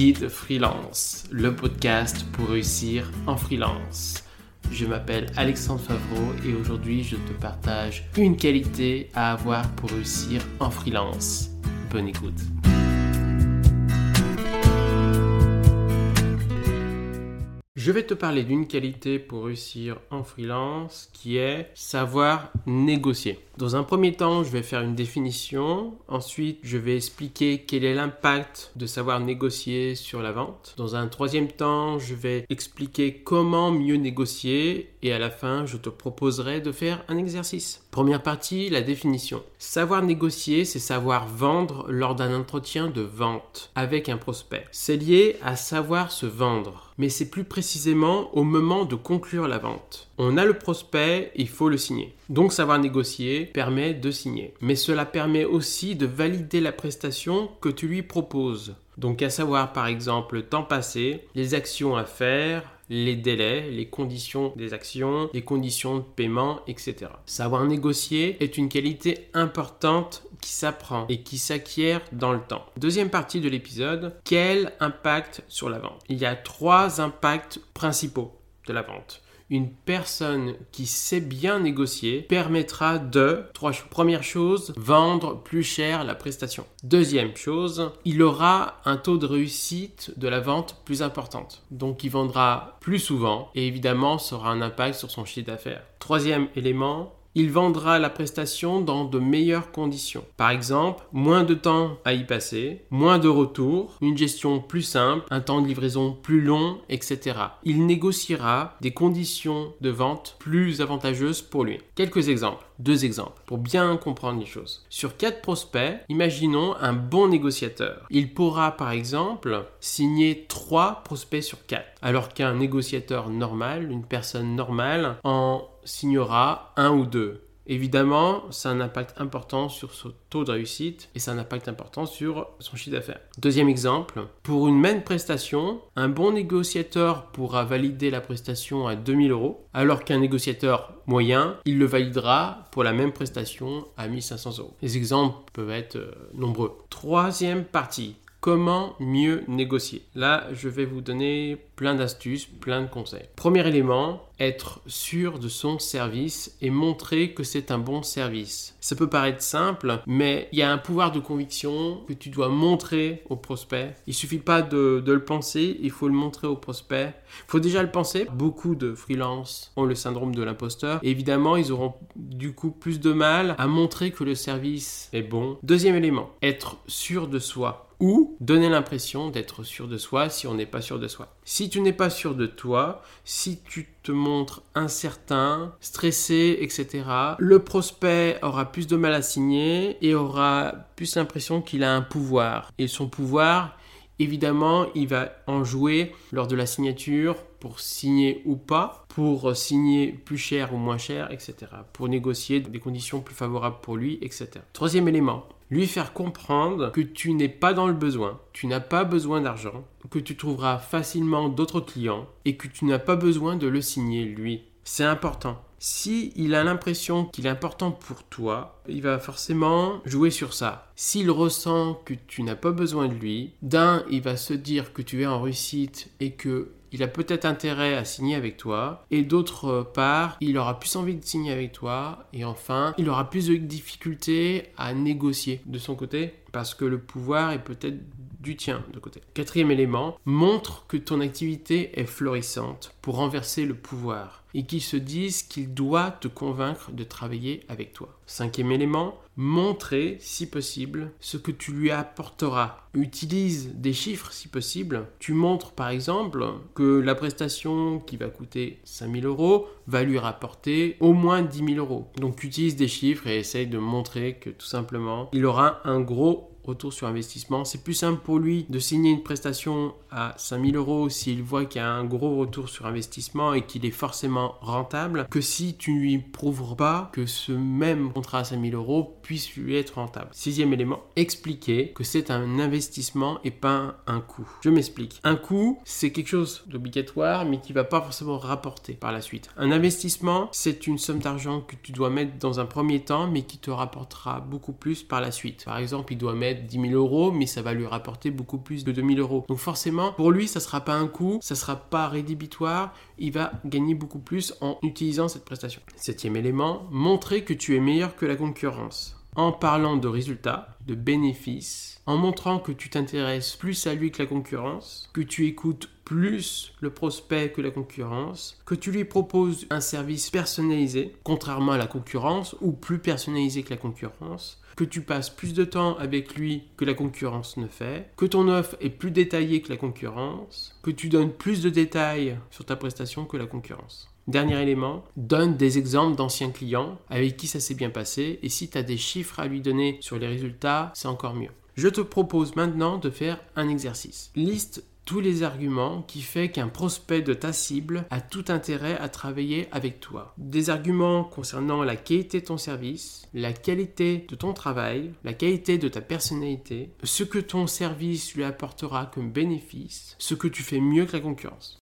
Guide Freelance, le podcast pour réussir en freelance. Je m'appelle Alexandre Favreau et aujourd'hui je te partage une qualité à avoir pour réussir en freelance. Bonne écoute. Je vais te parler d'une qualité pour réussir en freelance qui est savoir négocier. Dans un premier temps, je vais faire une définition. Ensuite, je vais expliquer quel est l'impact de savoir négocier sur la vente. Dans un troisième temps, je vais expliquer comment mieux négocier. Et à la fin, je te proposerai de faire un exercice. Première partie, la définition. Savoir négocier, c'est savoir vendre lors d'un entretien de vente avec un prospect. C'est lié à savoir se vendre mais c'est plus précisément au moment de conclure la vente. On a le prospect, il faut le signer. Donc savoir négocier permet de signer. Mais cela permet aussi de valider la prestation que tu lui proposes. Donc à savoir par exemple le temps passé, les actions à faire, les délais, les conditions des actions, les conditions de paiement, etc. Savoir négocier est une qualité importante qui s'apprend et qui s'acquiert dans le temps. Deuxième partie de l'épisode, quel impact sur la vente? Il y a trois impacts principaux de la vente une personne qui sait bien négocier permettra de, trois choses. Première chose, vendre plus cher la prestation. Deuxième chose, il aura un taux de réussite de la vente plus importante. Donc il vendra plus souvent et évidemment ça aura un impact sur son chiffre d'affaires. Troisième élément, il vendra la prestation dans de meilleures conditions. Par exemple, moins de temps à y passer, moins de retours, une gestion plus simple, un temps de livraison plus long, etc. Il négociera des conditions de vente plus avantageuses pour lui. Quelques exemples. Deux exemples pour bien comprendre les choses. Sur quatre prospects, imaginons un bon négociateur. Il pourra par exemple signer trois prospects sur quatre, alors qu'un négociateur normal, une personne normale, en signera un ou deux. Évidemment, ça a un impact important sur son taux de réussite et ça a un impact important sur son chiffre d'affaires. Deuxième exemple, pour une même prestation, un bon négociateur pourra valider la prestation à 2000 euros, alors qu'un négociateur moyen, il le validera pour la même prestation à 1500 euros. Les exemples peuvent être euh, nombreux. Troisième partie, Comment mieux négocier Là, je vais vous donner plein d'astuces, plein de conseils. Premier élément, être sûr de son service et montrer que c'est un bon service. Ça peut paraître simple, mais il y a un pouvoir de conviction que tu dois montrer au prospect. Il suffit pas de, le penser, il faut le montrer au prospect. Il faut déjà le penser. Beaucoup de freelance ont le syndrome de l'imposteur. Évidemment, ils auront du coup plus de mal à montrer que le service est bon. Deuxième élément, être sûr de soi ou donner l'impression d'être sûr de soi si on n'est pas sûr de soi. Si tu n'es pas sûr de toi, si tu te montres incertain, stressé, etc., le prospect aura plus de mal à signer et aura plus l'impression qu'il a un pouvoir. Et son pouvoir, évidemment, il va en jouer lors de la signature pour signer ou pas, pour signer plus cher ou moins cher, etc. Pour négocier des conditions plus favorables pour lui, etc. Troisième élément, lui faire comprendre que tu n'es pas dans le besoin, tu n'as pas besoin d'argent, que tu trouveras facilement d'autres clients et que tu n'as pas besoin de le signer lui. C'est important. Si il a l'impression qu'il est important pour toi, il va forcément jouer sur ça. S'il ressent que tu n'as pas besoin de lui, d'un, il va se dire que tu es en réussite et que il a peut-être intérêt à signer avec toi, et d'autre part, il aura plus envie de signer avec toi, et enfin, il aura plus de difficultés à négocier de son côté, parce que le pouvoir est peut-être du tien de côté. Quatrième élément, montre que ton activité est florissante pour renverser le pouvoir et qu'ils se disent qu'il doit te convaincre de travailler avec toi. Cinquième élément, montrer si possible ce que tu lui apporteras. Utilise des chiffres si possible. Tu montres par exemple que la prestation qui va coûter 5000 euros va lui rapporter au moins 10 000 euros. Donc utilise des chiffres et essaye de montrer que tout simplement il aura un gros retour sur investissement. C'est plus simple pour lui de signer une prestation à 5000 euros s'il voit qu'il y a un gros retour sur investissement et qu'il est forcément rentable que si tu lui prouves pas que ce même contrat à 5000 euros puisse lui être rentable. Sixième élément, expliquer que c'est un investissement et pas un coût. Je m'explique. Un coût, c'est quelque chose d'obligatoire mais qui va pas forcément rapporter par la suite. Un investissement, c'est une somme d'argent que tu dois mettre dans un premier temps mais qui te rapportera beaucoup plus par la suite. Par exemple, il doit mettre mettre 10 000 euros, mais ça va lui rapporter beaucoup plus de 2 000 euros. Donc forcément, pour lui, ça sera pas un coût, ça sera pas rédhibitoire, il va gagner beaucoup plus en utilisant cette prestation. Septième élément, montrer que tu es meilleur que la concurrence en parlant de résultats, de bénéfices, en montrant que tu t'intéresses plus à lui que la concurrence, que tu écoutes plus le prospect que la concurrence, que tu lui proposes un service personnalisé, contrairement à la concurrence, ou plus personnalisé que la concurrence, que tu passes plus de temps avec lui que la concurrence ne fait, que ton offre est plus détaillée que la concurrence, que tu donnes plus de détails sur ta prestation que la concurrence. Dernier élément, donne des exemples d'anciens clients avec qui ça s'est bien passé et si tu as des chiffres à lui donner sur les résultats, c'est encore mieux. Je te propose maintenant de faire un exercice. Liste les arguments qui font qu'un prospect de ta cible a tout intérêt à travailler avec toi. Des arguments concernant la qualité de ton service, la qualité de ton travail, la qualité de ta personnalité, ce que ton service lui apportera comme bénéfice, ce que tu fais mieux que la concurrence.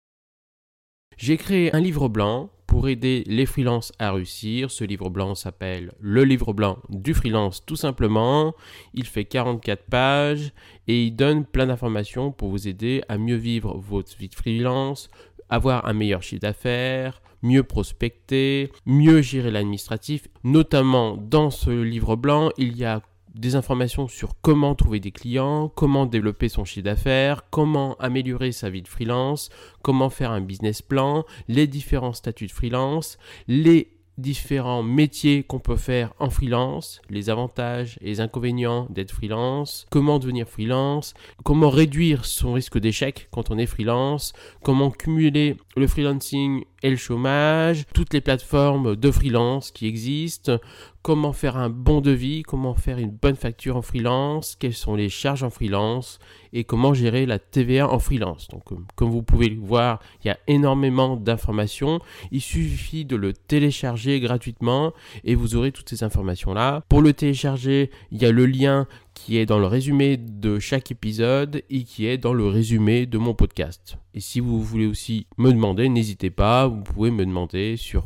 J'ai créé un livre blanc pour aider les freelances à réussir. Ce livre blanc s'appelle Le livre blanc du freelance tout simplement. Il fait 44 pages et il donne plein d'informations pour vous aider à mieux vivre votre vie de freelance, avoir un meilleur chiffre d'affaires, mieux prospecter, mieux gérer l'administratif. Notamment dans ce livre blanc, il y a des informations sur comment trouver des clients, comment développer son chiffre d'affaires, comment améliorer sa vie de freelance, comment faire un business plan, les différents statuts de freelance, les différents métiers qu'on peut faire en freelance, les avantages et les inconvénients d'être freelance, comment devenir freelance, comment réduire son risque d'échec quand on est freelance, comment cumuler le freelancing et le chômage, toutes les plateformes de freelance qui existent, comment faire un bon devis, comment faire une bonne facture en freelance, quelles sont les charges en freelance et comment gérer la TVA en freelance. Donc euh, comme vous pouvez le voir, il y a énormément d'informations. Il suffit de le télécharger gratuitement et vous aurez toutes ces informations là. Pour le télécharger, il y a le lien qui est dans le résumé de chaque épisode et qui est dans le résumé de mon podcast. Et si vous voulez aussi me demander, n'hésitez pas, vous pouvez me demander sur